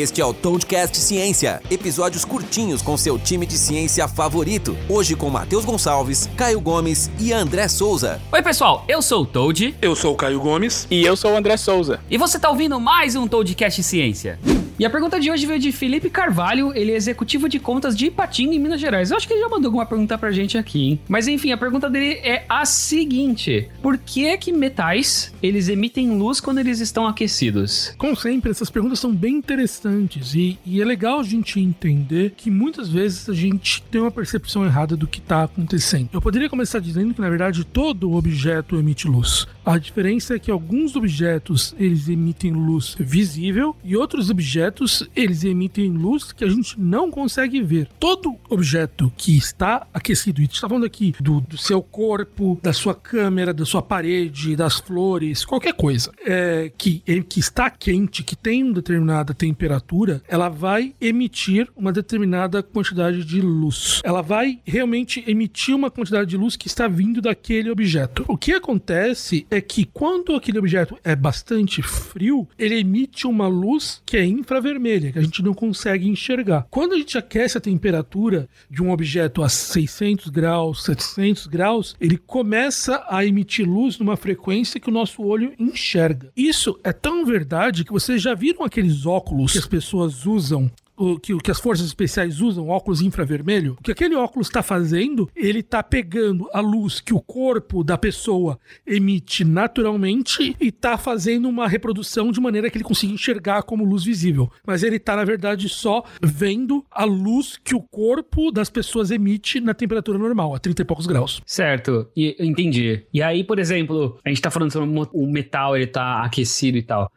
Este é o Toadcast Ciência, episódios curtinhos com seu time de ciência favorito. Hoje com Matheus Gonçalves, Caio Gomes e André Souza. Oi, pessoal, eu sou o Toad. Eu sou o Caio Gomes. E eu sou o André Souza. E você tá ouvindo mais um Toadcast Ciência. E a pergunta de hoje veio de Felipe Carvalho, ele é executivo de contas de Ipatinga, em Minas Gerais. Eu acho que ele já mandou alguma pergunta pra gente aqui, hein? Mas enfim, a pergunta dele é a seguinte: Por que que metais eles emitem luz quando eles estão aquecidos? Como sempre, essas perguntas são bem interessantes e, e é legal a gente entender que muitas vezes a gente tem uma percepção errada do que está acontecendo. Eu poderia começar dizendo que na verdade todo objeto emite luz. A diferença é que alguns objetos eles emitem luz visível e outros objetos eles emitem luz que a gente não consegue ver. Todo objeto que está aquecido, e está falando aqui do, do, seu corpo, da sua câmera, da sua parede, das flores, qualquer coisa é, que, é, que está quente, que tem uma determinada temperatura, ela vai emitir uma determinada quantidade de luz. Ela vai realmente emitir uma quantidade de luz que está vindo daquele objeto. O que acontece é que quando aquele objeto é bastante frio, ele emite uma luz que é infravermelha, que a gente não consegue enxergar. Quando a gente aquece a temperatura de um objeto a 600 graus, 700 graus, ele começa a emitir luz numa frequência que o nosso olho enxerga. Isso é tão verdade que vocês já viram aqueles óculos que as pessoas usam o que, que as forças especiais usam, óculos infravermelho, o que aquele óculos está fazendo, ele está pegando a luz que o corpo da pessoa emite naturalmente e está fazendo uma reprodução de maneira que ele consiga enxergar como luz visível. Mas ele está, na verdade, só vendo a luz que o corpo das pessoas emite na temperatura normal, a 30 e poucos graus. Certo, e, entendi. E aí, por exemplo, a gente está falando sobre o metal, ele tá aquecido e tal.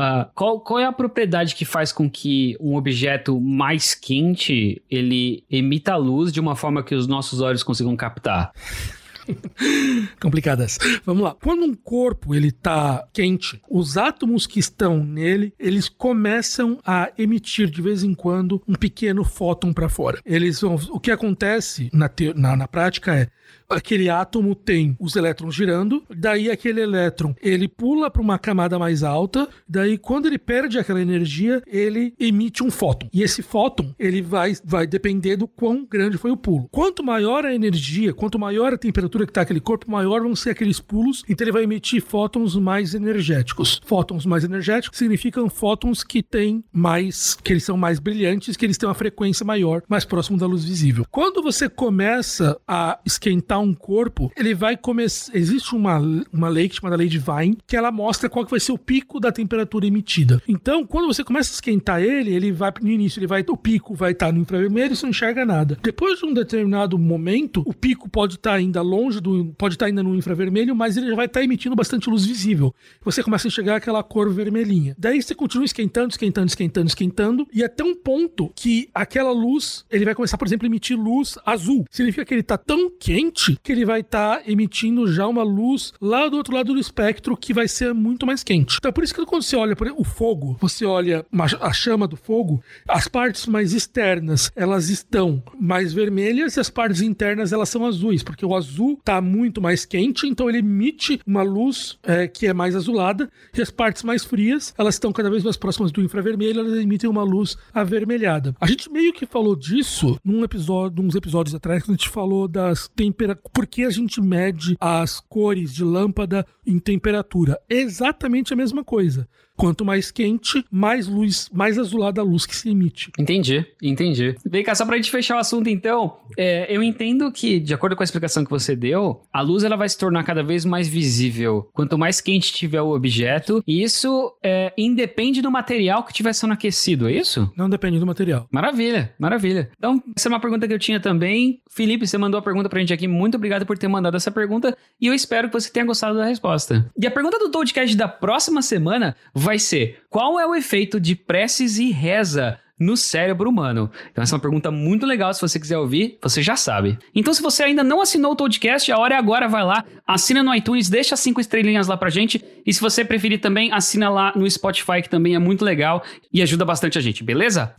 Uh, qual, qual é a propriedade que faz com que um objeto mais quente ele emita luz de uma forma que os nossos olhos consigam captar? complicadas. Vamos lá. Quando um corpo ele tá quente, os átomos que estão nele, eles começam a emitir de vez em quando um pequeno fóton para fora. Eles vão, o que acontece na, te, na, na prática é aquele átomo tem os elétrons girando, daí aquele elétron ele pula para uma camada mais alta, daí quando ele perde aquela energia, ele emite um fóton. E esse fóton, ele vai, vai depender do quão grande foi o pulo. Quanto maior a energia, quanto maior a temperatura que está aquele corpo, maior vão ser aqueles pulos, então ele vai emitir fótons mais energéticos. Fótons mais energéticos significam fótons que têm mais, que eles são mais brilhantes, que eles têm uma frequência maior, mais próximo da luz visível. Quando você começa a esquentar um corpo, ele vai começar. Existe uma, uma lei que chama lei de Vine, que ela mostra qual que vai ser o pico da temperatura emitida. Então, quando você começa a esquentar ele, ele vai no início, ele vai o pico vai estar no infravermelho, você não enxerga nada. Depois de um determinado momento, o pico pode estar ainda longe do, pode estar ainda no infravermelho, mas ele já vai estar emitindo bastante luz visível. Você começa a enxergar aquela cor vermelhinha. Daí você continua esquentando, esquentando, esquentando, esquentando, e até um ponto que aquela luz, ele vai começar, por exemplo, a emitir luz azul. Significa que ele está tão quente que ele vai estar tá emitindo já uma luz lá do outro lado do espectro que vai ser muito mais quente. Então, é por isso que quando você olha por o fogo, você olha a chama do fogo, as partes mais externas elas estão mais vermelhas e as partes internas elas são azuis, porque o azul está muito mais quente, então ele emite uma luz é, que é mais azulada e as partes mais frias elas estão cada vez mais próximas do infravermelho, elas emitem uma luz avermelhada. A gente meio que falou disso num episódio, uns episódios atrás, quando a gente falou das temperaturas por que a gente mede as cores de lâmpada em temperatura? É exatamente a mesma coisa. Quanto mais quente, mais luz, mais azulada a luz que se emite. Entendi, entendi. Vem cá, só pra gente fechar o assunto então, é, eu entendo que, de acordo com a explicação que você deu, a luz ela vai se tornar cada vez mais visível quanto mais quente tiver o objeto, e isso é, independe do material que estiver sendo aquecido, é isso? Não depende do material. Maravilha, maravilha. Então, essa é uma pergunta que eu tinha também. Felipe, você mandou a pergunta pra gente aqui, muito obrigado por ter mandado essa pergunta, e eu espero que você tenha gostado da resposta. E a pergunta do podcast da próxima semana vai vai ser: qual é o efeito de preces e reza no cérebro humano? Então, essa é uma pergunta muito legal. Se você quiser ouvir, você já sabe. Então, se você ainda não assinou o podcast, a hora é agora, vai lá, assina no iTunes, deixa cinco estrelinhas lá pra gente. E se você preferir também, assina lá no Spotify, que também é muito legal e ajuda bastante a gente, beleza?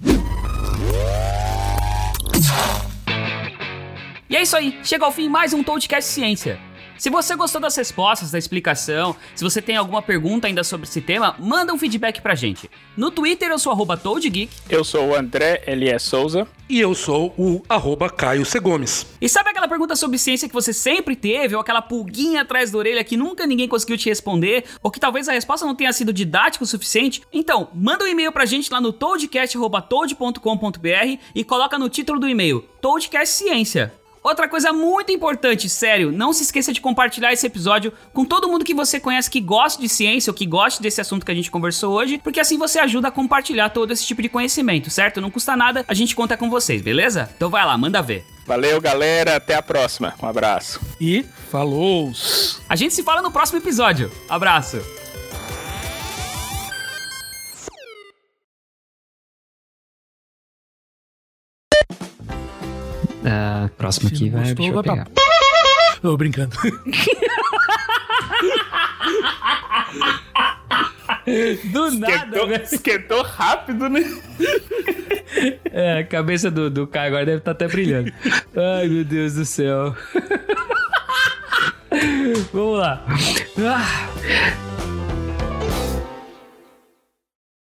E é isso aí, chega ao fim mais um Podcast Ciência. Se você gostou das respostas, da explicação, se você tem alguma pergunta ainda sobre esse tema, manda um feedback pra gente. No Twitter eu sou arroba ToadGeek. Eu sou o André Elias Souza. E eu sou o arroba Caio C. Gomes. E sabe aquela pergunta sobre ciência que você sempre teve, ou aquela pulguinha atrás da orelha que nunca ninguém conseguiu te responder, ou que talvez a resposta não tenha sido didática o suficiente? Então, manda um e-mail pra gente lá no toadcast.toad.com.br e coloca no título do e-mail Toadcast Ciência. Outra coisa muito importante, sério, não se esqueça de compartilhar esse episódio com todo mundo que você conhece que gosta de ciência ou que gosta desse assunto que a gente conversou hoje, porque assim você ajuda a compartilhar todo esse tipo de conhecimento, certo? Não custa nada, a gente conta com vocês, beleza? Então vai lá, manda ver. Valeu, galera, até a próxima. Um abraço. E falou! A gente se fala no próximo episódio. Abraço. Próximo aqui vai. gostou, eu vai pra- pegar. Tô brincando. Do nada, Esquentou, velho. esquentou rápido, né? É, a cabeça do, do Caio agora deve estar até brilhando. Ai, meu Deus do céu. Vamos lá. Ah.